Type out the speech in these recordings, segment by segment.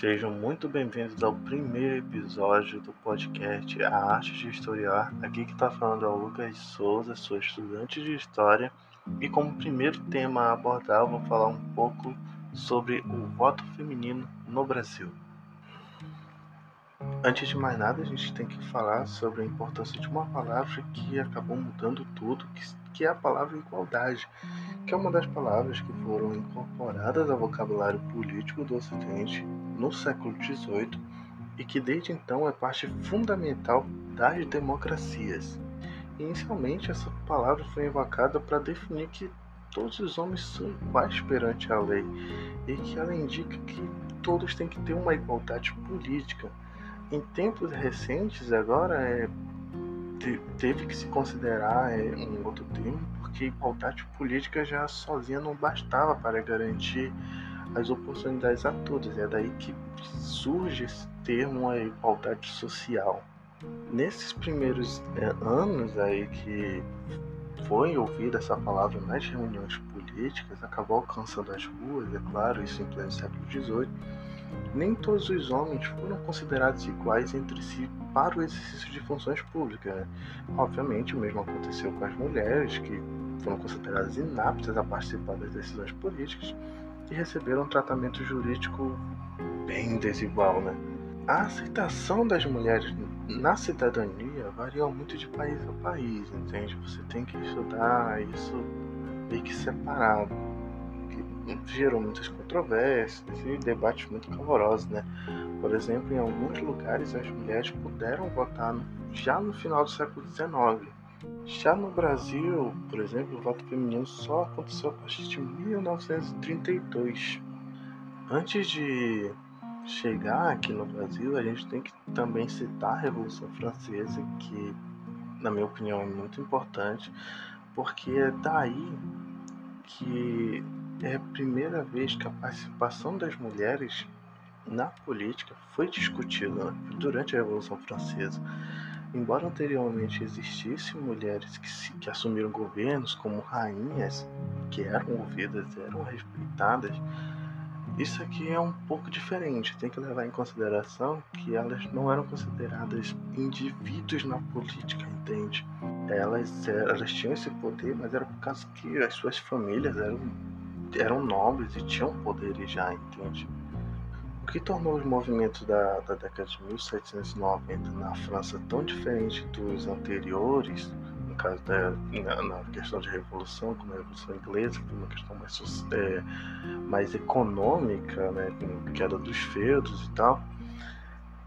Sejam muito bem-vindos ao primeiro episódio do podcast A Arte de Historiar. Aqui que está falando é o Lucas Souza, sou estudante de História e como primeiro tema a abordar eu vou falar um pouco sobre o voto feminino no Brasil. Antes de mais nada, a gente tem que falar sobre a importância de uma palavra que acabou mudando tudo, que é a palavra igualdade, que é uma das palavras que foram incorporadas ao vocabulário político do Ocidente no século XVIII e que desde então é parte fundamental das democracias. Inicialmente, essa palavra foi invocada para definir que todos os homens são iguais perante a lei e que ela indica que todos têm que ter uma igualdade política em tempos recentes agora é, teve que se considerar é, um outro termo porque igualdade política já sozinha não bastava para garantir as oportunidades a todos. É daí que surge esse termo a igualdade social. Nesses primeiros é, anos aí que foi ouvida essa palavra nas reuniões políticas, acabou alcançando as ruas, é claro, isso em pleno século XVIII nem todos os homens foram considerados iguais entre si para o exercício de funções públicas. Né? Obviamente, o mesmo aconteceu com as mulheres, que foram consideradas inaptas a participar das decisões políticas e receberam um tratamento jurídico bem desigual. Né? A aceitação das mulheres na cidadania varia muito de país a país, entende? Você tem que estudar isso meio que separado gerou muitas controvérsias e debates muito calorosos, né? Por exemplo, em alguns lugares as mulheres puderam votar já no final do século XIX. Já no Brasil, por exemplo, o voto feminino só aconteceu a partir de 1932. Antes de chegar aqui no Brasil, a gente tem que também citar a Revolução Francesa, que, na minha opinião, é muito importante, porque é daí que é a primeira vez que a participação das mulheres na política foi discutida durante a Revolução Francesa. Embora anteriormente existissem mulheres que, se, que assumiram governos como rainhas, que eram ouvidas, eram respeitadas, isso aqui é um pouco diferente. Tem que levar em consideração que elas não eram consideradas indivíduos na política, entende? Elas, elas tinham esse poder, mas era por causa que as suas famílias eram eram nobres e tinham poderes já, entende? Que tornou os movimentos da, da década de 1790 na França tão diferente dos anteriores, no caso da na, na questão de revolução, como a Revolução Inglesa, que uma questão mais, é, mais econômica, né, com queda dos feudos e tal,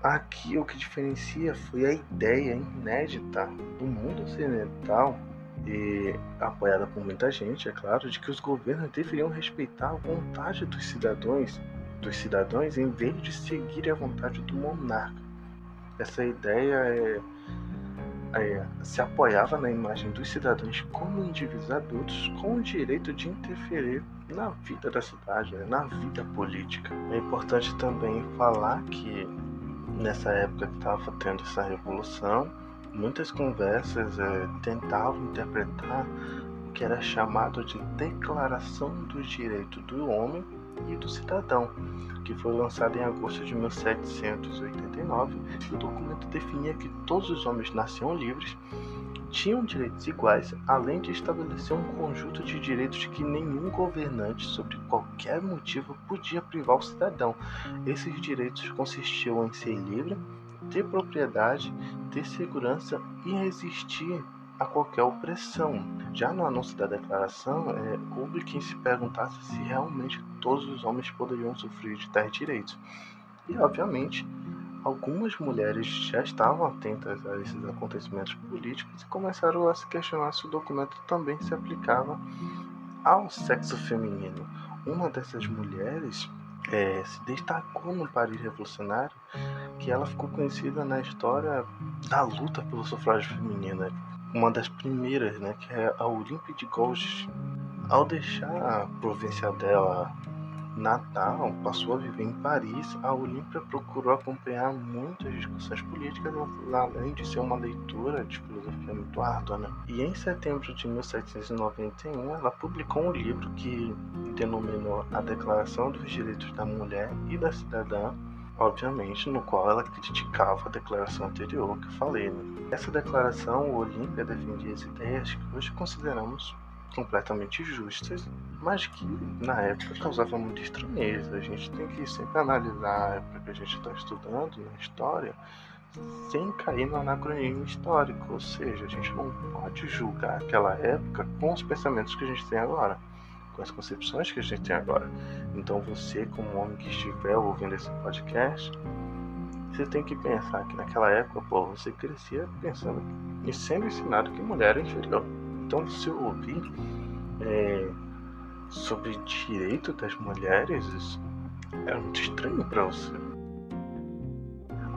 aqui o que diferencia foi a ideia inédita do mundo ocidental e apoiada por muita gente, é claro, de que os governos deveriam respeitar a vontade dos cidadãos, dos cidadãos em vez de seguir a vontade do monarca. Essa ideia é, é, se apoiava na imagem dos cidadãos como indivíduos adultos com o direito de interferir na vida da cidade, né, na vida política. É importante também falar que nessa época que estava tendo essa revolução, muitas conversas é, tentavam interpretar o que era chamado de Declaração dos Direitos do Homem e do Cidadão, que foi lançado em agosto de 1789. O documento definia que todos os homens nasciam livres, tinham direitos iguais, além de estabelecer um conjunto de direitos que nenhum governante, sobre qualquer motivo, podia privar o cidadão. Esses direitos consistiam em ser livre, ter propriedade, ter segurança e resistir a qualquer opressão. Já no anúncio da declaração, é, houve quem se perguntasse se realmente todos os homens poderiam sofrer de tais direitos. E, obviamente, algumas mulheres já estavam atentas a esses acontecimentos políticos e começaram a se questionar se o documento também se aplicava ao sexo feminino. Uma dessas mulheres é, se destacou no Paris Revolucionário, que ela ficou conhecida na história da luta pelo sufrágio feminino. Uma das primeiras, né, que é a Olympe de Gouges. Ao deixar a província dela natal, passou a viver em Paris, a Olímpia procurou acompanhar muitas discussões políticas, além de ser uma leitura de filosofia muito árdua. Né? E em setembro de 1791, ela publicou um livro que denominou A Declaração dos Direitos da Mulher e da Cidadã, obviamente, no qual ela criticava a declaração anterior que eu falei. Né? Essa declaração, o Olímpia defendia as ideias que hoje consideramos completamente justas, mas que na época causavam muita estranheza. A gente tem que sempre analisar a época que a gente está estudando na história sem cair no anacronismo histórico, ou seja, a gente não pode julgar aquela época com os pensamentos que a gente tem agora, com as concepções que a gente tem agora. Então você, como homem que estiver ouvindo esse podcast, você tem que pensar que naquela época, pô, você crescia pensando e sendo ensinado que mulher é inferior. Então você ouvir é, sobre direito das mulheres, isso é muito estranho para você.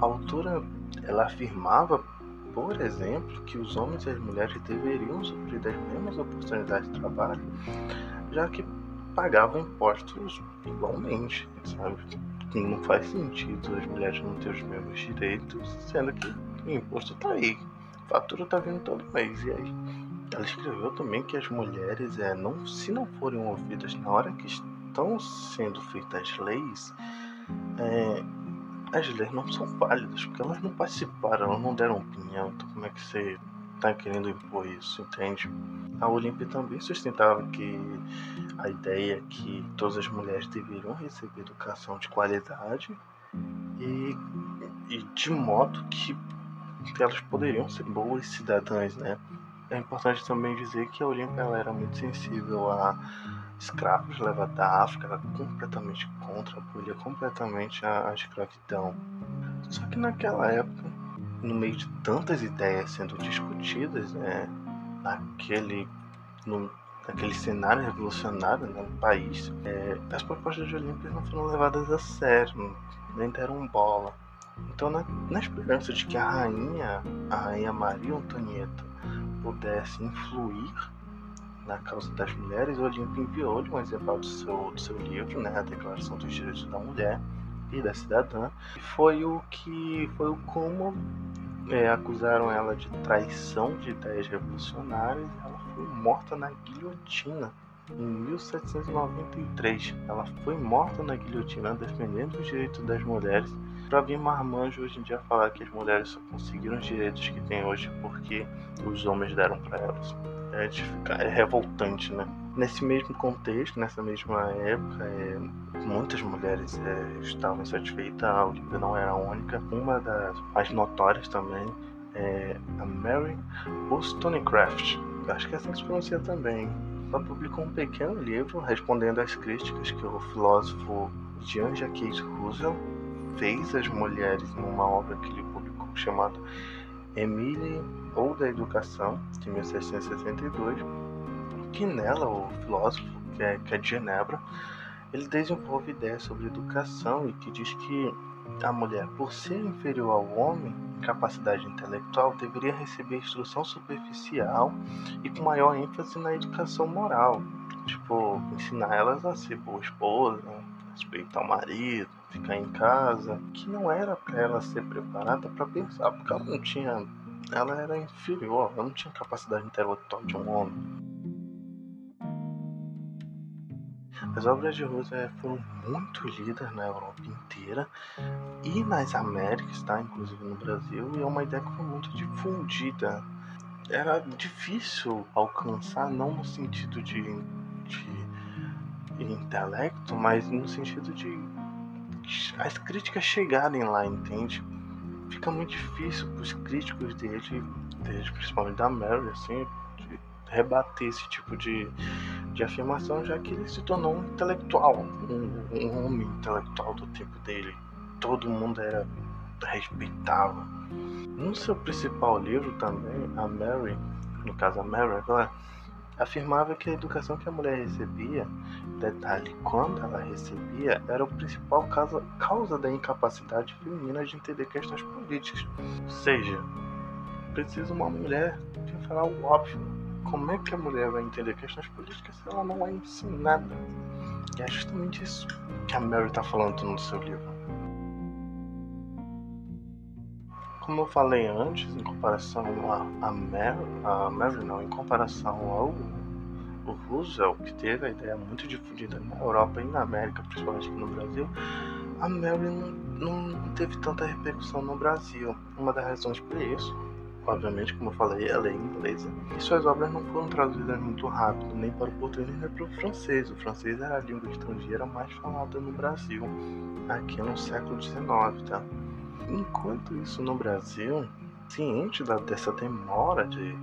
A autora ela afirmava, por exemplo, que os homens e as mulheres deveriam sofrer das mesmas oportunidades de trabalho, já que pagavam impostos igualmente, sabe? Não faz sentido as mulheres não terem os mesmos direitos, sendo que o imposto está aí, a fatura está vindo todo mês, e aí? Ela escreveu também que as mulheres, é, não, se não forem ouvidas na hora que estão sendo feitas leis, é, as leis não são válidas, porque elas não participaram, elas não deram opinião. Então, como é que você está querendo impor isso, entende? A Olímpia também sustentava que a ideia é que todas as mulheres deveriam receber educação de qualidade e, e de modo que elas poderiam ser boas cidadãs, né? É importante também dizer que a Olímpia era muito sensível a escravos levados da África, era completamente contra, abolia completamente a escravidão. Só que naquela época, no meio de tantas ideias sendo discutidas, né, naquele, no, naquele cenário revolucionário né, no país, é, as propostas de Olímpia não foram levadas a sério, nem deram bola. Então, na, na esperança de que a rainha, a rainha Maria Antonieta, pudesse influir na causa das mulheres, o Olímpio enviou-lhe um exemplar do seu, do seu livro, né, a Declaração dos Direitos da Mulher e da Cidadã, e foi o que foi o como é, acusaram ela de traição de ideias revolucionárias, ela foi morta na guilhotina em 1793. Ela foi morta na guilhotina defendendo os direitos das mulheres para vir marmanjo hoje em dia falar que as mulheres só conseguiram os direitos que têm hoje porque os homens deram para elas. É, é revoltante, né? Nesse mesmo contexto, nessa mesma época, é, muitas mulheres é, estavam insatisfeitas, a Olivia não era a única. Uma das mais notórias também é a Mary Wollstonecraft, acho que é assim que se pronuncia também. Ela publicou um pequeno livro respondendo às críticas que o filósofo Jean Jacques Rousseau fez às mulheres numa obra que ele publicou chamada Emile ou da Educação, de 1762, que nela o filósofo, que é, que é de Genebra, ele desenvolve ideias sobre educação e que diz que a mulher, por ser inferior ao homem em capacidade intelectual, deveria receber instrução superficial e com maior ênfase na educação moral. Tipo, ensinar elas a ser boa esposa, respeitar o marido, ficar em casa, que não era para ela ser preparada para pensar, porque ela não tinha, ela era inferior, ela não tinha capacidade intelectual de um homem. As obras de Rosa foram muito lidas na Europa inteira e nas Américas, tá? inclusive no Brasil, e é uma ideia que foi muito difundida. Era difícil alcançar, não no sentido de, de intelecto, mas no sentido de as críticas chegarem lá, entende? Fica muito difícil para os críticos dele, dele, principalmente da Mary, assim, de rebater esse tipo de, de afirmação, já que ele se tornou um intelectual, um, um homem intelectual do tempo dele. Todo mundo era respeitava. No seu principal livro também, a Mary, no caso a Mary agora, afirmava que a educação que a mulher recebia, detalhe, quando ela recebia, era o principal causa, causa da incapacidade feminina de entender questões políticas. Ou seja, precisa uma mulher que falar o óbvio. Como é que a mulher vai entender questões políticas se ela não é ensinada? E é justamente isso que a Mary está falando no seu livro. como eu falei antes, em comparação a, a, Mary, a Mary não, em comparação ao o Roosevelt, que teve a ideia muito difundida na Europa e na América, principalmente aqui no Brasil, a Mary não, não teve tanta repercussão no Brasil. Uma das razões por isso, obviamente, como eu falei, ela é inglesa. E suas obras não foram traduzidas muito rápido, nem para o português nem para o francês. O francês era a língua estrangeira mais falada no Brasil, aqui no século XIX, tá? Enquanto isso no Brasil, ciente da, dessa demora de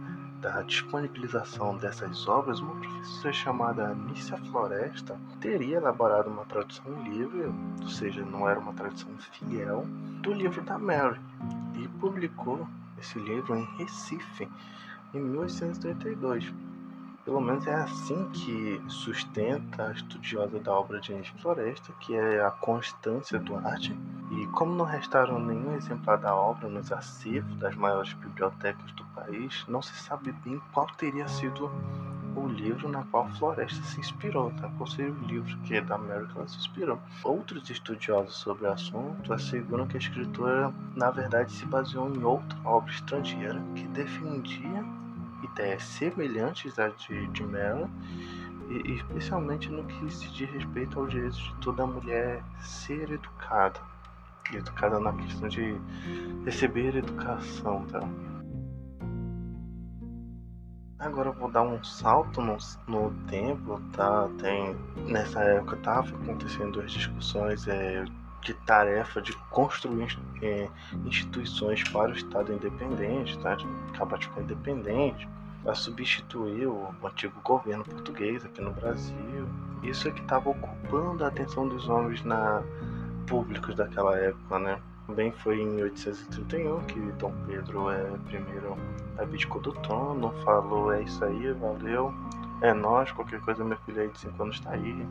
da disponibilização dessas obras, uma professora chamada Anícia Floresta teria elaborado uma tradução livre, ou seja, não era uma tradução fiel, do livro da Mary e publicou esse livro em Recife em 1832. Pelo menos é assim que sustenta a estudiosa da obra de Anícia Floresta, que é a Constância Duarte. E como não restaram nenhum exemplar da obra nos acervos das maiores bibliotecas do país, não se sabe bem qual teria sido o livro na qual Floresta se inspirou, tá? Qual seria o livro que é da América ela se inspirou. Outros estudiosos sobre o assunto asseguram que a escritora, na verdade, se baseou em outra obra estrangeira que defendia ideias semelhantes à de, de e, especialmente no que se diz respeito ao direito de toda mulher ser educada. Educada na questão de receber educação, tá? Agora eu vou dar um salto no, no tempo, tá? Tem, nessa época tava acontecendo as discussões é, de tarefa de construir é, instituições para o Estado independente, tá? de acabar de ficar independente, para substituir o, antigo governo português aqui no Brasil. Isso é que estava ocupando a atenção dos homens na, públicos daquela época, né? Também foi em 1831 que Dom Pedro é primeiro abdicou do trono, falou é isso aí, valeu, é nós, qualquer coisa meu filho aí de 5 anos está aí.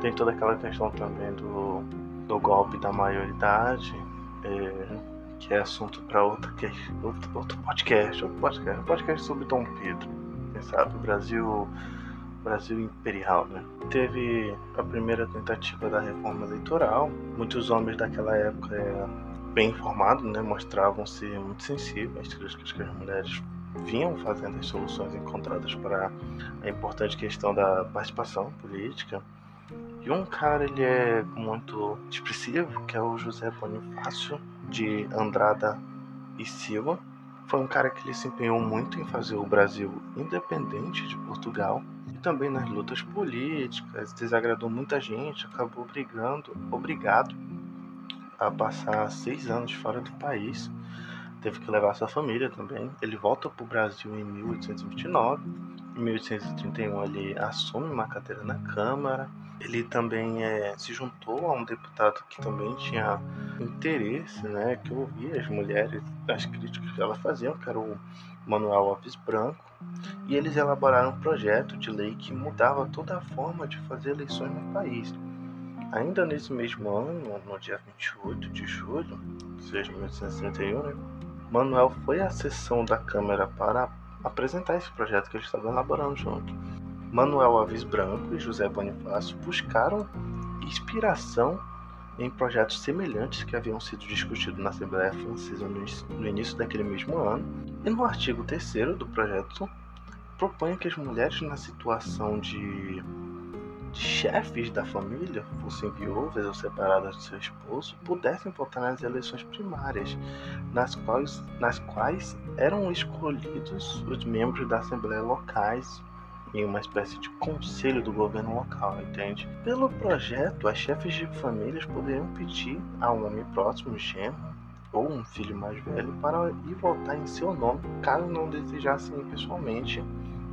Tem toda aquela questão também do do golpe da maioridade, é, que é assunto para outro, outro, outro podcast, outro podcast, podcast sobre Dom Pedro. Quem sabe, o Brasil, Brasil imperial, né? Teve a primeira tentativa da reforma eleitoral. Muitos homens daquela época é, bem informados, né, mostravam ser muito sensíveis às críticas que as mulheres vinham fazendo as soluções encontradas para a importante questão da participação política e um cara, ele é muito expressivo, que é o José Bonifácio de Andrada e Silva. Foi um cara que ele se empenhou muito em fazer o Brasil independente de Portugal também nas lutas políticas, desagradou muita gente, acabou brigando, obrigado a passar seis anos fora do país. Teve que levar sua família também. Ele volta para o Brasil em 1829. Em 1831 ele assume uma cadeira na Câmara ele também é, se juntou a um deputado que também tinha interesse, né, que ouvia as mulheres, as críticas que elas faziam, que era o Manuel Alves Branco, e eles elaboraram um projeto de lei que mudava toda a forma de fazer eleições no país. Ainda nesse mesmo ano, no dia 28 de julho, seja, 1831, né, Manuel foi à sessão da Câmara para apresentar esse projeto que eles estavam elaborando junto. Manuel Alves Branco e José Bonifácio buscaram inspiração em projetos semelhantes que haviam sido discutidos na Assembleia Francesa no início daquele mesmo ano, e no artigo 3 do projeto propõe que as mulheres na situação de, de chefes da família, fossem viúvas ou separadas de seu esposo, pudessem votar nas eleições primárias, nas quais, nas quais eram escolhidos os membros da Assembleia locais em uma espécie de conselho do governo local, entende? Pelo projeto, as chefes de famílias poderiam pedir a um homem próximo, genro, ou um filho mais velho, para ir votar em seu nome, caso não desejassem ir pessoalmente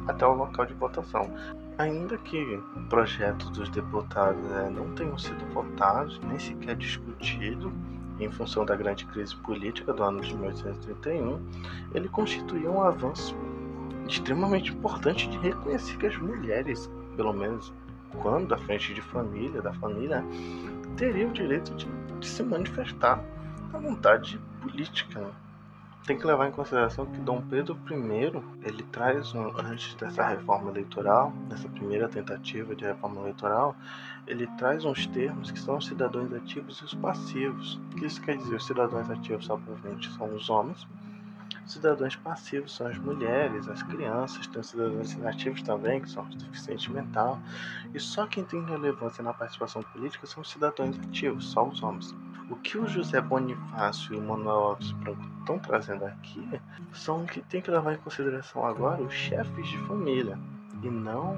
até o local de votação. Ainda que o projeto dos deputados é, não tenham sido votados, nem sequer discutido, em função da grande crise política do ano de 1831, ele constituía um avanço extremamente importante de reconhecer que as mulheres, pelo menos quando à frente de família, da família, teriam o direito de, de se manifestar a vontade política. Né? Tem que levar em consideração que Dom Pedro I ele traz um, antes dessa reforma eleitoral, dessa primeira tentativa de reforma eleitoral, ele traz uns termos que são os cidadãos ativos e os passivos. O que isso quer dizer? Os cidadãos ativos, obviamente, são os homens, Os cidadãos passivos são as mulheres, as crianças, tem os cidadãos inativos também, que são os deficientes mental. E só quem tem relevância na participação política são os cidadãos ativos, só os homens. O que o José Bonifácio e o Manuel Alves Branco estão trazendo aqui são que tem que levar em consideração agora os chefes de família e não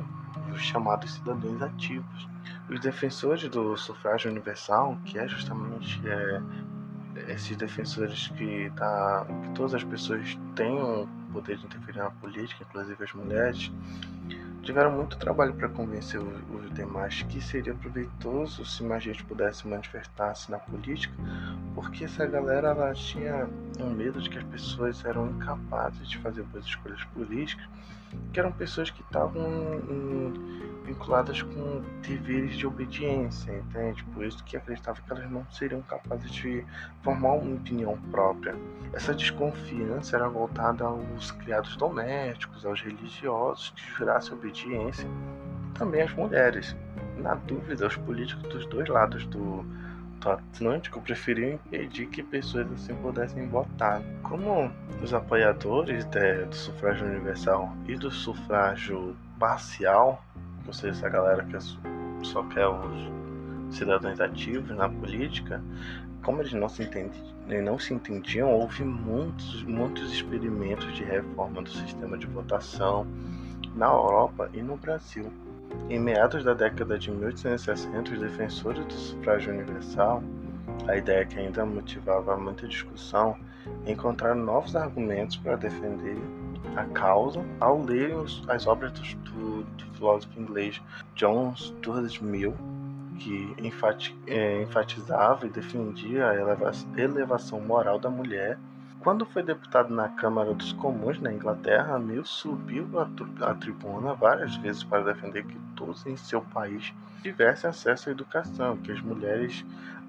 os chamados cidadãos ativos. Os defensores do sufrágio universal, que é justamente é, esses defensores que, tá, que todas as pessoas tenham poder de interferir na política, inclusive as mulheres, tiveram muito trabalho para convencer os demais que seria proveitoso se mais gente pudesse manifestar-se na política, porque essa galera ela tinha um medo de que as pessoas eram incapazes de fazer boas escolhas políticas, que eram pessoas que estavam vinculadas com deveres de obediência, entende? Por isso que acreditava que elas não seriam capazes de formar uma opinião própria. Essa desconfiança era voltada aos criados domésticos, aos religiosos que jurassem obediência, e também às mulheres. Na dúvida, os políticos dos dois lados do, do Atlântico preferiam impedir que pessoas assim pudessem votar. Como os apoiadores de, do sufrágio universal e do sufrágio parcial ou seja, essa galera que só quer os cidadãos ativos na política, como eles não se, entendi, não se entendiam, houve muitos, muitos experimentos de reforma do sistema de votação na Europa e no Brasil. Em meados da década de 1860, os defensores do sufrágio universal, a ideia que ainda motivava muita discussão, encontraram novos argumentos para defender a causa ao lerem as obras do, do, filósofo inglês John Stuart Mill, que enfati, é, enfatizava e defendia a eleva, elevação moral da mulher. Quando foi deputado na Câmara dos Comuns na Inglaterra, Mill subiu a tribuna várias vezes para defender que todos em seu país tivessem acesso à educação, que as mulheres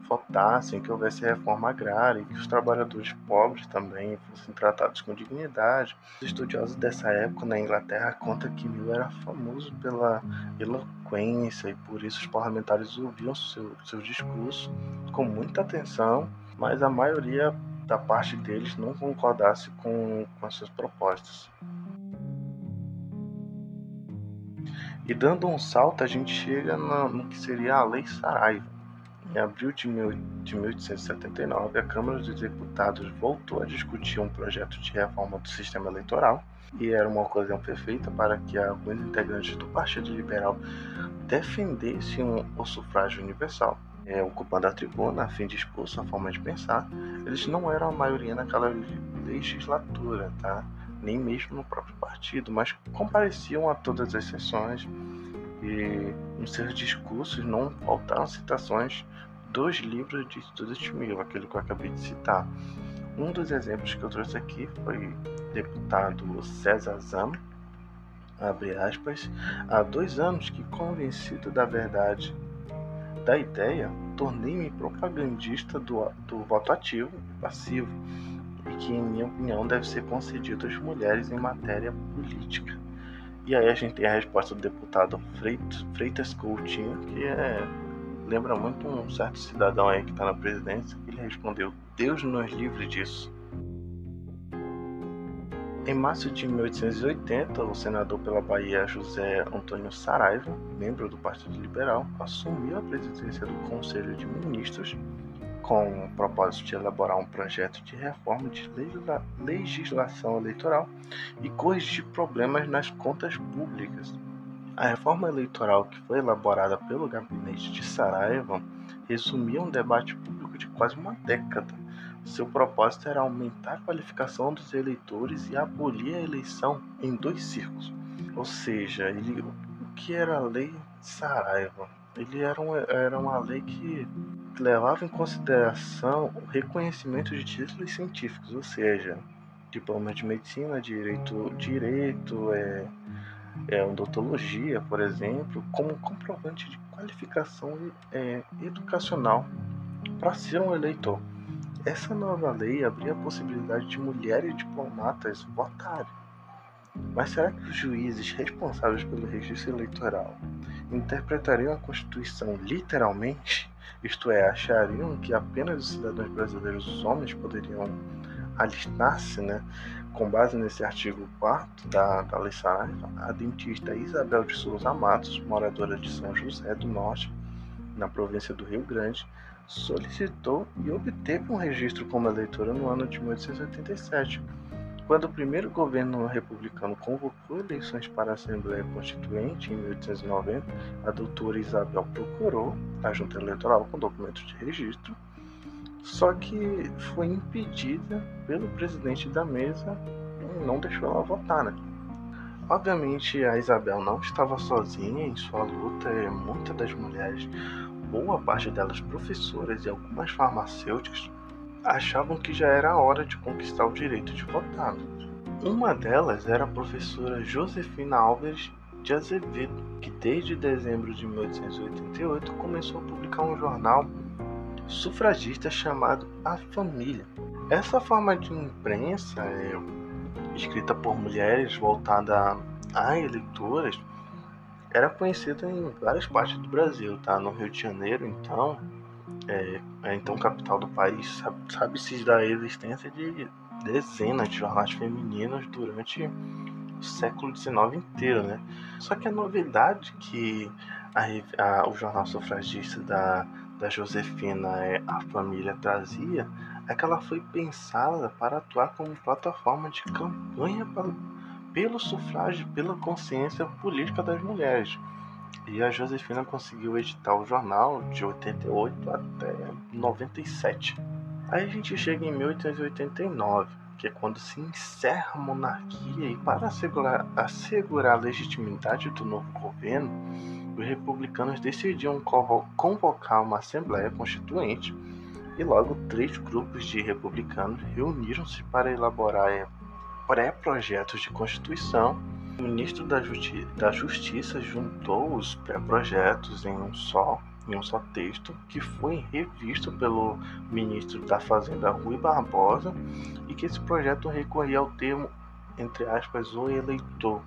votassem, que houvesse reforma agrária que os trabalhadores pobres também fossem tratados com dignidade. Os estudiosos dessa época na Inglaterra contam que Mill era famoso pela eloquência e por isso os parlamentares ouviam seu, seu discurso com muita atenção, mas a maioria da parte deles não concordasse com, com as suas propostas. E dando um salto, a gente chega no, no que seria a Lei Saraiva em abril de 1879, a Câmara dos Deputados voltou a discutir um projeto de reforma do sistema eleitoral e era uma ocasião perfeita para que alguns integrantes do Partido Liberal defendessem o sufrágio universal. É, ocupando a tribuna a fim de expor sua forma de pensar, eles não eram a maioria naquela legislatura, tá? nem mesmo no próprio partido, mas compareciam a todas as sessões e nos seus discursos não faltaram citações dos livros de Stuart Mill, aquele que eu acabei de citar. Um dos exemplos que eu trouxe aqui foi deputado César Zam, abre aspas, há dois anos que convencido da verdade da ideia, tornei-me propagandista do, do voto ativo e passivo, e que, em minha opinião, deve ser concedido às mulheres em matéria política. E aí a gente tem a resposta do deputado Freitas, Coutinho, que é, lembra muito um certo cidadão aí que está na presidência. Ele respondeu: Deus nos livre disso. Em março de 1880, o senador pela Bahia José Antônio Saraiva, membro do Partido Liberal, assumiu a presidência do Conselho de Ministros com o propósito de elaborar um projeto de reforma de legislação eleitoral e corrigir problemas nas contas públicas. A reforma eleitoral que foi elaborada pelo gabinete de Saraiva resumia um debate público de quase uma década. Seu propósito era aumentar a qualificação dos eleitores e abolir a eleição em dois círculos. Ou seja, ele, o que era a lei Saraiva? Ele era, um, era uma lei que levava em consideração o reconhecimento de títulos científicos, ou seja, diploma de medicina, direito, direito é, é, odontologia, por exemplo, como comprovante de qualificação é, educacional para ser um eleitor. Essa nova lei abria a possibilidade de mulheres diplomatas votarem. Mas será que os juízes responsáveis pelo registro eleitoral interpretariam a Constituição literalmente? Isto é, achariam que apenas os cidadãos brasileiros, os homens, poderiam alistar-se, né, com base nesse artigo 4 da, da Lei Saraiva, a dentista Isabel de Souza Matos, moradora de São José do Norte, na província do Rio Grande, solicitou e obteve um registro como eleitora no ano de 1887, quando o primeiro governo republicano convocou eleições para a Assembleia Constituinte em 1890, a doutora Isabel procurou a junta eleitoral com documentos de registro, só que foi impedida pelo presidente da mesa e não deixou ela votar, né? Obviamente a Isabel não estava sozinha em sua luta, muitas das mulheres boa parte delas professoras e algumas farmacêuticas, achavam que já era a hora de conquistar o direito de votar. Uma delas era a professora Josefina Alves de Azevedo, que desde dezembro de 1888 começou a publicar um jornal sufragista chamado A Família. Essa forma de imprensa, é, escrita por mulheres, voltada a eleitoras, era conhecida em várias partes do Brasil, tá? No Rio de Janeiro, então, é, é então capital do país, sabe-se da existência de dezenas de jornais femininos durante o século XIX inteiro, né? Só que a novidade que a, a, o jornal sufragista da, da Josefina, é, a família, trazia é que ela foi pensada para atuar como plataforma de campanha para pelo sufrágio, pela consciência política das mulheres. E a Josefina conseguiu editar o jornal de 88 até 97. Aí a gente chega em 1889, que é quando se encerra a monarquia e para assegurar, assegurar a legitimidade do novo governo, os republicanos decidiam convocar uma Assembleia Constituinte e logo três grupos de republicanos reuniram-se para elaborar pré-projetos de Constituição. O ministro da, Justi da Justiça juntou os pré-projetos em um só em um só texto, que foi revisto pelo ministro da Fazenda Rui Barbosa, e que esse projeto recorria ao termo, entre aspas, o eleitor,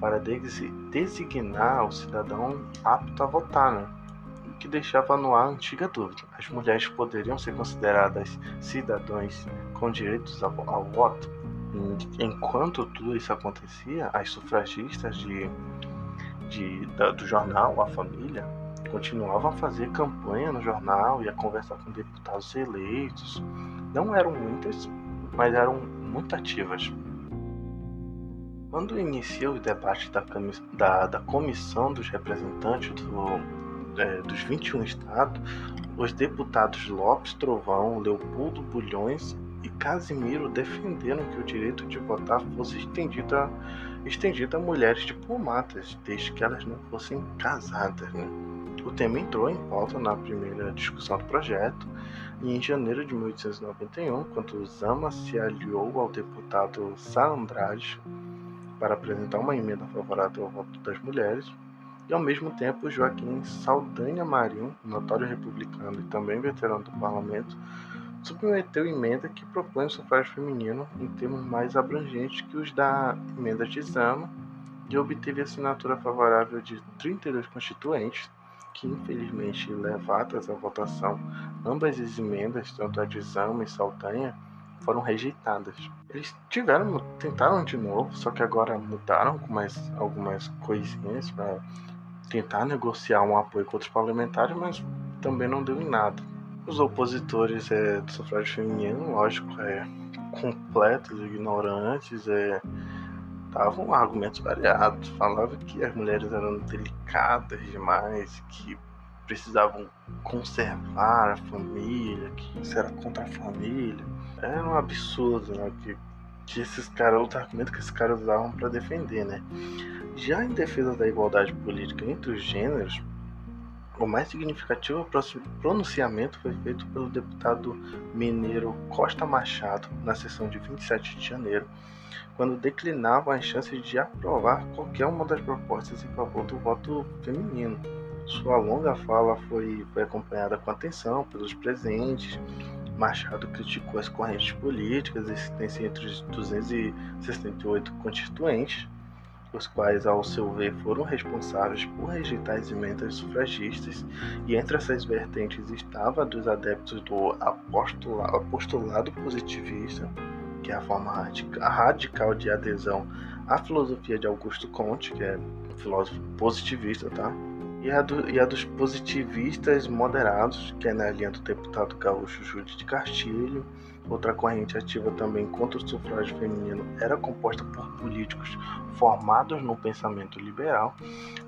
para designar o cidadão apto a votar, né? que deixava no ar a antiga dúvida: as mulheres poderiam ser consideradas cidadãos com direitos ao voto? Enquanto tudo isso acontecia, as sufragistas de, de, da, do jornal A Família continuavam a fazer campanha no jornal e a conversar com deputados eleitos. Não eram muitas, mas eram muito ativas. Quando inicia o debate da, da, da Comissão dos Representantes do, é, dos 21 estados, os deputados Lopes Trovão, Leopoldo Bulhões e Casimiro defenderam que o direito de votar fosse estendido a, estendido a mulheres diplomatas, desde que elas não fossem casadas. Né? O tema entrou em pauta na primeira discussão do projeto, e em janeiro de 1891, quando Zama se aliou ao deputado Sá Andrade para apresentar uma emenda favorável ao voto das mulheres, e ao mesmo tempo Joaquim Saldanha Marinho, notório republicano e também veterano do parlamento, submeteu emenda que propõe o sufrágio feminino em termos mais abrangentes que os da emenda de Zama e obteve assinatura favorável de 32 constituintes, que infelizmente levadas à votação, ambas as emendas, tanto a de Zama e Saldanha, foram rejeitadas. Eles tiveram, tentaram de novo, só que agora mudaram mais algumas coisinhas para tentar negociar um apoio com outros parlamentares, mas também não deu em nada. Os opositores é, do sufrágio feminino, lógico, é, completos, ignorantes, é, davam argumentos variados. Falavam que as mulheres eram delicadas demais, que precisavam conservar a família, que isso era contra a família. Era um absurdo, né? Que, que esses caras, os argumentos que esses caras usavam para defender, né? Já em defesa da igualdade política entre os gêneros, o mais significativo pronunciamento foi feito pelo deputado mineiro Costa Machado na sessão de 27 de janeiro, quando declinava as chances de aprovar qualquer uma das propostas em favor do voto feminino. Sua longa fala foi, foi acompanhada com atenção pelos presentes. Machado criticou as correntes políticas existentes entre os 268 constituintes os quais, ao seu ver, foram responsáveis por rejeitar as emendas sufragistas, e entre essas vertentes estava dos adeptos do apostolado positivista, que é a forma radical de adesão à filosofia de Augusto Comte, que é um filósofo positivista, tá? E a, do, e a dos positivistas moderados, que é na linha do deputado gaúcho Júlio de Castilho. Outra corrente ativa também contra o sufrágio feminino era composta por políticos formados no pensamento liberal,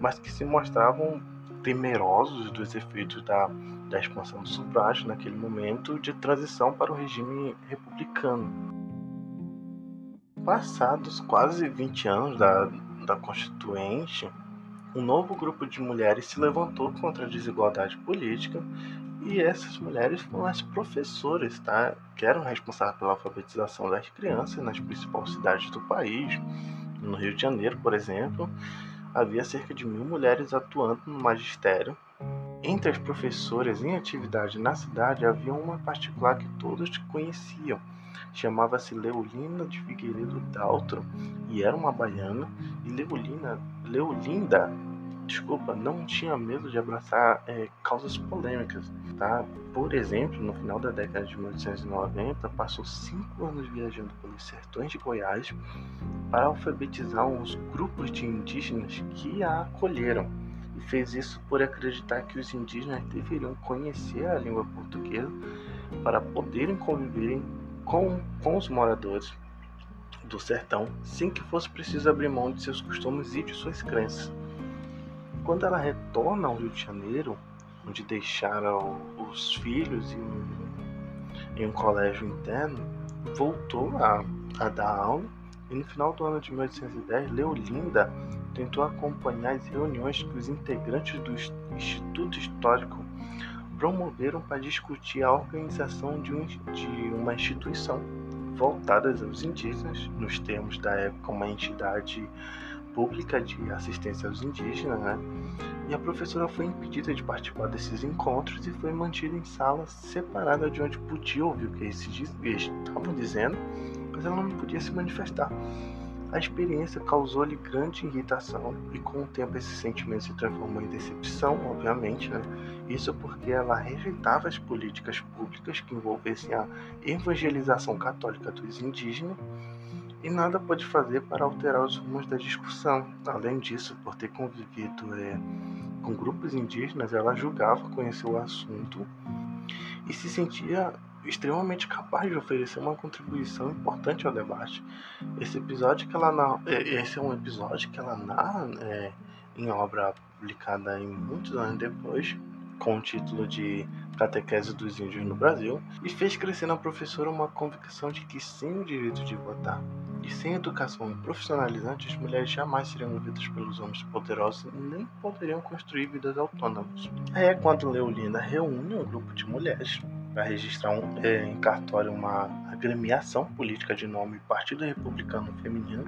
mas que se mostravam temerosos dos efeitos da, da expansão do sufrágio naquele momento de transição para o regime republicano. Passados quase 20 anos da, da Constituinte, um novo grupo de mulheres se levantou contra a desigualdade política e essas mulheres foram as professoras, tá? que eram responsáveis pela alfabetização das crianças nas principais cidades do país. No Rio de Janeiro, por exemplo, havia cerca de mil mulheres atuando no magistério. Entre as professoras em atividade na cidade havia uma particular que todos conheciam. Chamava-se Leolina de Figueiredo Daltro e era uma baiana. E Leolina, Leolinda desculpa, não tinha medo de abraçar é, causas polêmicas, tá? Por exemplo, no final da década de 1890, passou cinco anos viajando pelos sertões de Goiás para alfabetizar uns grupos de indígenas que a acolheram. E fez isso por acreditar que os indígenas deveriam conhecer a língua portuguesa para poderem conviver com, com os moradores do sertão, sem que fosse preciso abrir mão de seus costumes e de suas crenças. Quando ela retorna ao Rio de Janeiro, onde deixaram os filhos em um, em um colégio interno, voltou a, a dar aula e no final do ano de 1810, Leolinda tentou acompanhar as reuniões que os integrantes do Instituto Histórico promoveram para discutir a organização de, um, de uma instituição voltada aos indígenas, nos termos da época, uma entidade pública de assistência aos indígenas, né? E a professora foi impedida de participar desses encontros e foi mantida em sala separada de onde podia ouvir o que eles estavam dizendo, mas ela não podia se manifestar. A experiência causou-lhe grande irritação e com o tempo esse sentimento se transformou em decepção, obviamente, né? Isso porque ela rejeitava as políticas públicas que envolvessem a evangelização católica dos indígenas e nada pôde fazer para alterar os rumos da discussão. Além disso, por ter convivido é, com grupos indígenas, ela julgava conhecer o assunto e se sentia extremamente capaz de oferecer uma contribuição importante ao debate. Esse episódio que ela é, esse é um episódio que ela narra é, em obra publicada em muitos anos depois, com o título de Catequese dos Índios no Brasil, e fez crescer na professora uma convicção de que sem o direito de votar e sem educação profissionalizante, as mulheres jamais seriam movidas pelos homens poderosos e nem poderiam construir vidas autônomas. É quando Leolinda reúne um grupo de mulheres para registrar um, é, em cartório uma agremiação política de nome Partido Republicano Feminino,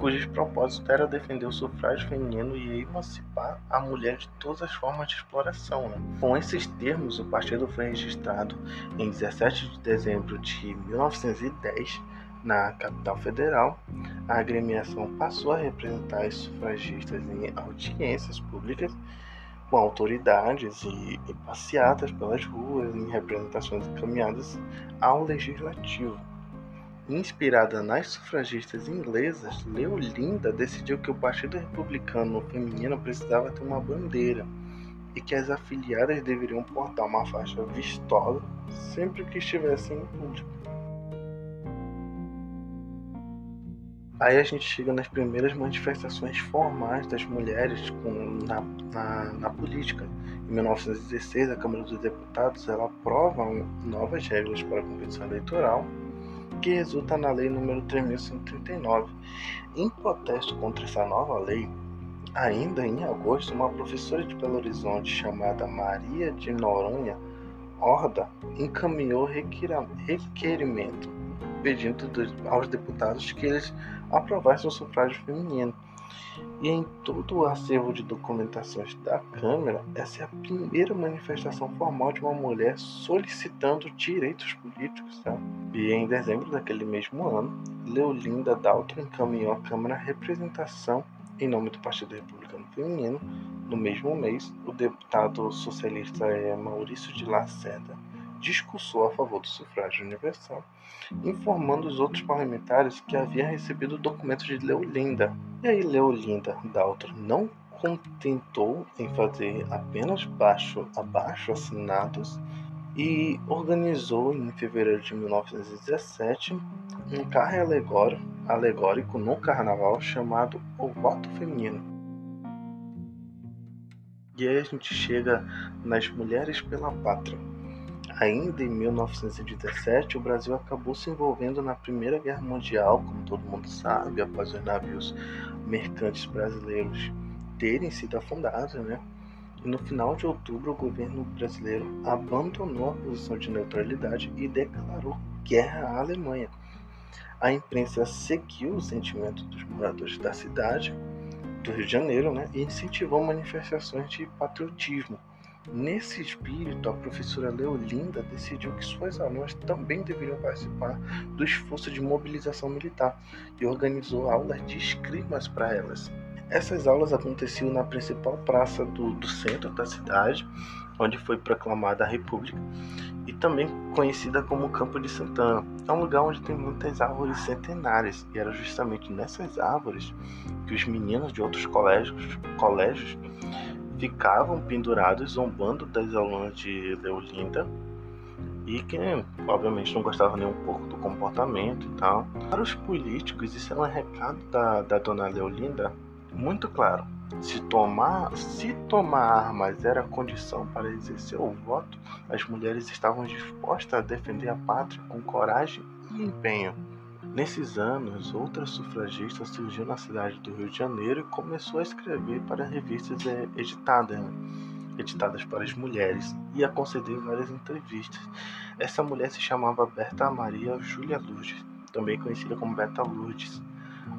cujo propósito era defender o sufrágio feminino e emancipar a mulher de todas as formas de exploração. Né? Com esses termos, o partido foi registrado em 17 de dezembro de 1910 na capital federal, a agremiação passou a representar os sufragistas em audiências públicas com autoridades e, e passeatas pelas ruas em representações encaminhadas ao legislativo. Inspirada nas sufragistas inglesas, Leolinda decidiu que o Partido Republicano Feminino precisava ter uma bandeira e que as afiliadas deveriam portar uma faixa vistosa sempre que estivessem em público. Aí a gente chega nas primeiras manifestações formais das mulheres com, na, na, na, política. Em 1916, a Câmara dos Deputados ela aprova novas regras para a competição eleitoral, que resulta na Lei número 3.139. Em protesto contra essa nova lei, ainda em agosto, uma professora de Belo Horizonte chamada Maria de Noronha Horda encaminhou requerimento pedindo aos deputados que eles aprovassem o sufrágio feminino. E em todo o acervo de documentações da Câmara, essa é a primeira manifestação formal de uma mulher solicitando direitos políticos. Tá? E em dezembro daquele mesmo ano, Leolinda Dalton encaminhou à Câmara a representação em nome do Partido Republicano Feminino. No mesmo mês, o deputado socialista é, Maurício de Lacerda discursou a favor do sufrágio universal, informando os outros parlamentares que havia recebido documentos de Leolinda. E aí Leolinda Daltro não contentou em fazer apenas baixo abaixo assinados e organizou em fevereiro de 1917 um carro alegórico, alegórico no carnaval chamado O Voto Feminino. E aí a gente chega nas Mulheres pela Pátria. Ainda em 1917, o Brasil acabou se envolvendo na Primeira Guerra Mundial, como todo mundo sabe, após os navios mercantes brasileiros terem sido afundados, né? E no final de outubro, o governo brasileiro abandonou a posição de neutralidade e declarou guerra à Alemanha. A imprensa seguiu o sentimento dos moradores da cidade, do Rio de Janeiro, né, e incentivou manifestações de patriotismo. Nesse espírito, a professora Leolinda decidiu que suas alunas também deveriam participar do esforço de mobilização militar e organizou aulas de escrimas para elas. Essas aulas aconteciam na principal praça do, do centro da cidade, onde foi proclamada a República, e também conhecida como Campo de Santana. É um lugar onde tem muitas árvores centenárias, e era justamente nessas árvores que os meninos de outros colégios, colégios ficavam pendurados zombando das alunas de Leolinda e que obviamente não gostavam nem um pouco do comportamento e tal. Para os políticos, isso era um recado da, da dona Leolinda muito claro. Se tomar, se tomar armas era condição para exercer o voto, as mulheres estavam dispostas a defender a pátria com coragem e empenho. Nesses anos, outra sufragista surgiu na cidade do Rio de Janeiro e começou a escrever para revistas eh, editadas, editadas para as mulheres, e a conceder várias entrevistas. Essa mulher se chamava Berta Maria Júlia Lourdes, também conhecida como Berta Lourdes.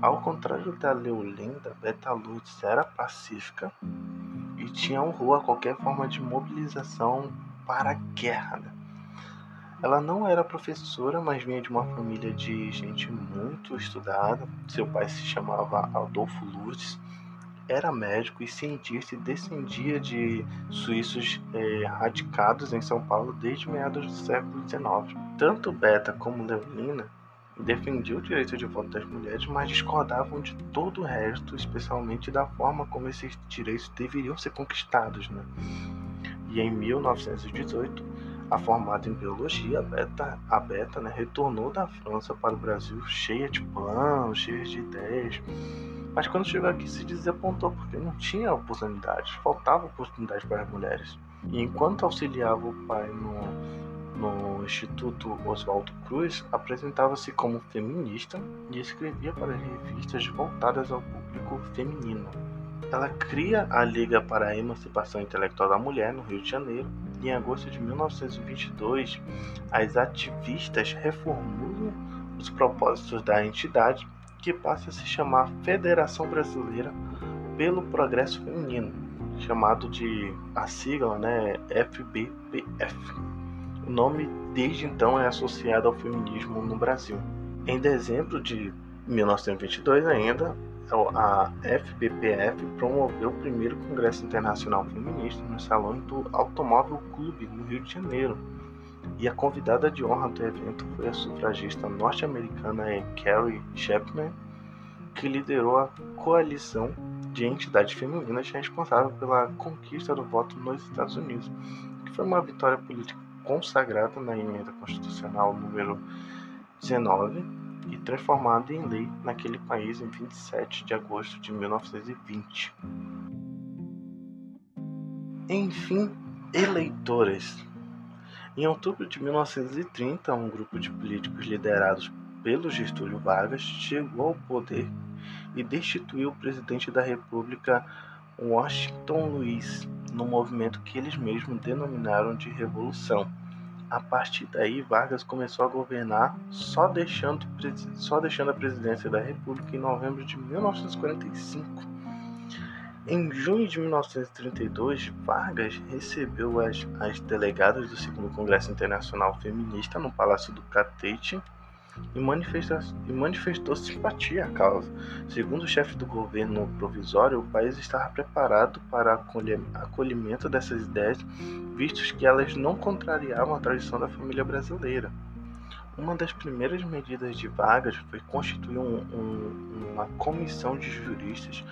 Ao contrário da Leolinda, Beta Lutz era pacífica e tinha horror a qualquer forma de mobilização para a guerra. Né? Ela não era professora, mas vinha de uma família de gente muito estudada. Seu pai se chamava Adolfo Lutz, era médico e cientista e descendia de suíços eh, radicados em São Paulo desde meados do século XIX. Tanto Beta como Leolina defendiam o direito de voto das mulheres, mas discordavam de todo o resto, especialmente da forma como esses direitos deveriam ser conquistados. Né? E em 1918, a formada em biologia, a Beta, a Beta né, retornou da França para o Brasil cheia de planos, cheia de ideias. Mas quando chegou aqui se desapontou porque não tinha oportunidades, faltava oportunidades para as mulheres. E enquanto auxiliava o pai no no Instituto Oswaldo Cruz, apresentava-se como feminista e escrevia para revistas voltadas ao público feminino. Ela cria a Liga para a Emancipação Intelectual da Mulher no Rio de Janeiro em agosto de 1922 as ativistas reformulam os propósitos da entidade que passa a se chamar Federação Brasileira pelo Progresso Feminino, chamado de a sigla, né, FBPF. O nome desde então é associado ao feminismo no Brasil. Em dezembro de 1922 ainda, a FBPF promoveu o primeiro Congresso Internacional Feminista no Salão do Automóvel Clube, no Rio de Janeiro. E a convidada de honra do evento foi a sufragista norte-americana Carrie Chapman, que liderou a coalição de entidades femininas responsável pela conquista do voto nos Estados Unidos, que foi uma vitória política consagrada na emenda constitucional número 19 e transformada em lei naquele país em 27 de agosto de 1920. Enfim, eleitores. Em outubro de 1930, um grupo de políticos liderados pelo Getúlio Vargas chegou ao poder e destituiu o presidente da República, Washington Luiz, no movimento que eles mesmos denominaram de Revolução. A partir daí, Vargas começou a governar, só deixando, só deixando a presidência da República em novembro de 1945. Em junho de 1932, Vargas recebeu as, as delegadas do segundo Congresso Internacional Feminista no Palácio do Catete e, manifesta e manifestou simpatia à causa. Segundo o chefe do governo provisório, o país estava preparado para acolhimento dessas ideias, vistos que elas não contrariavam a tradição da família brasileira. Uma das primeiras medidas de Vargas foi constituir um, um, uma comissão de juristas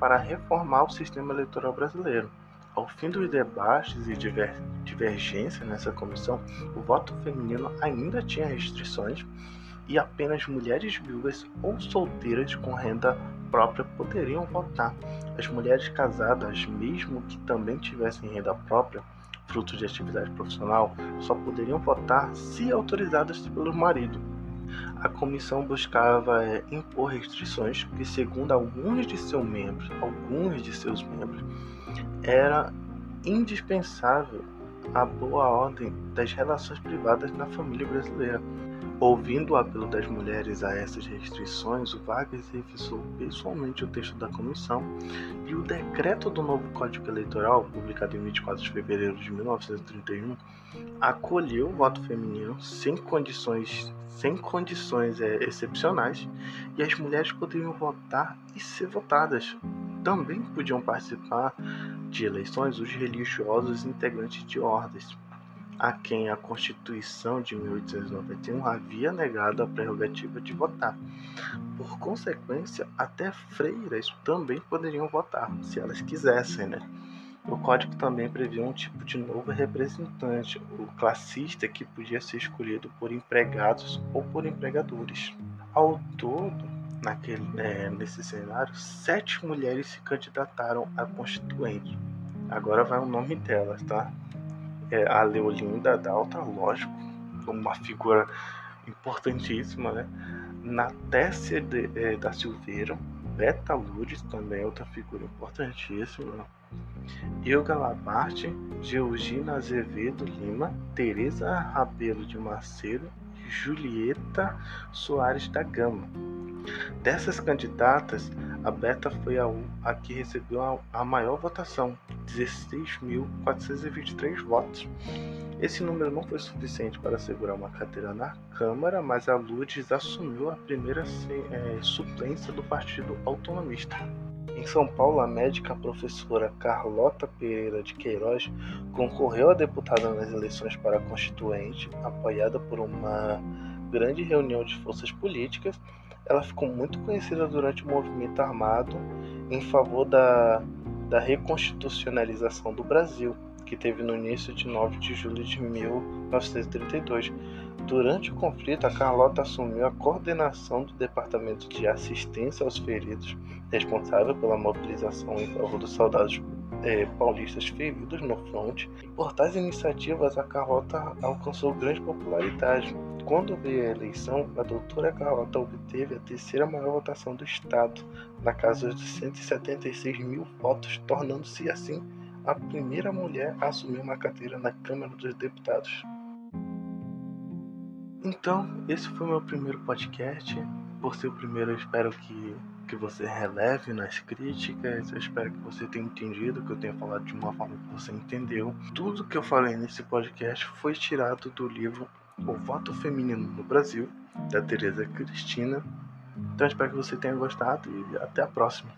para reformar o sistema eleitoral brasileiro. Ao fim dos debates e diver, divergências nessa comissão, o voto feminino ainda tinha restrições e apenas mulheres viúvas ou solteiras com renda própria poderiam votar. As mulheres casadas, mesmo que também tivessem renda própria, fruto de atividade profissional, só poderiam votar se autorizadas pelo marido. A comissão buscava é, impor restrições que, segundo alguns de seus membros, alguns de seus membros, era indispensável a boa ordem das relações privadas na família brasileira. Ouvindo o apelo das mulheres a essas restrições, o Vargas revisou pessoalmente o texto da comissão e o decreto do novo Código Eleitoral, publicado em 24 de fevereiro de 1931, acolheu o voto feminino sem condições, sem condições é, excepcionais e as mulheres poderiam votar e ser votadas. Também podiam participar de eleições os religiosos integrantes de ordens a quem a Constituição de 1891 havia negado a prerrogativa de votar. Por consequência, até freiras também poderiam votar, se elas quisessem, né? O código também previa um tipo de novo representante, o classista, que podia ser escolhido por empregados ou por empregadores. Ao todo, naquele, é, nesse cenário, sete mulheres se candidataram a constituinte. Agora vai o nome delas, tá? É, a Leolinda Dalta, lógico, uma figura importantíssima, né? Natécia de, é, da Silveira, Beta Lourdes, também outra figura importantíssima. Ilga Labarte, Georgina Azevedo Lima, Teresa Rabelo de Macedo Julieta Soares da Gama. Dessas candidatas, a Beta foi a, a que recebeu a, a maior votação, 16.423 votos. Esse número não foi suficiente para assegurar uma cadeira na Câmara, mas a Lourdes assumiu a primeira é, suplência do Partido Autonomista. Em São Paulo, a médica professora Carlota Pereira de Queiroz concorreu a deputada nas eleições para Constituinte, apoiada por uma grande reunião de forças políticas ela ficou muito conhecida durante o movimento armado em favor da, da reconstitucionalização do Brasil, que teve no início de 9 de julho de 1932. Durante o conflito, a Carlota assumiu a coordenação do Departamento de Assistência aos Feridos, responsável pela mobilização em favor dos soldados é, paulistas feridos no fronte. Por tais iniciativas, a Carlota alcançou grande popularidade quando veio a eleição, a doutora Carlota obteve a terceira maior votação do Estado, na casa de 176 mil votos, tornando-se assim a primeira mulher a assumir uma cadeira na Câmara dos Deputados. Então, esse foi meu primeiro podcast. Por ser o primeiro, eu espero que, que você releve nas críticas. Eu espero que você tenha entendido, que eu tenha falado de uma forma que você entendeu. Tudo que eu falei nesse podcast foi tirado do livro o Voto Feminino no Brasil, da Tereza Cristina. Então espero que você tenha gostado e até a próxima.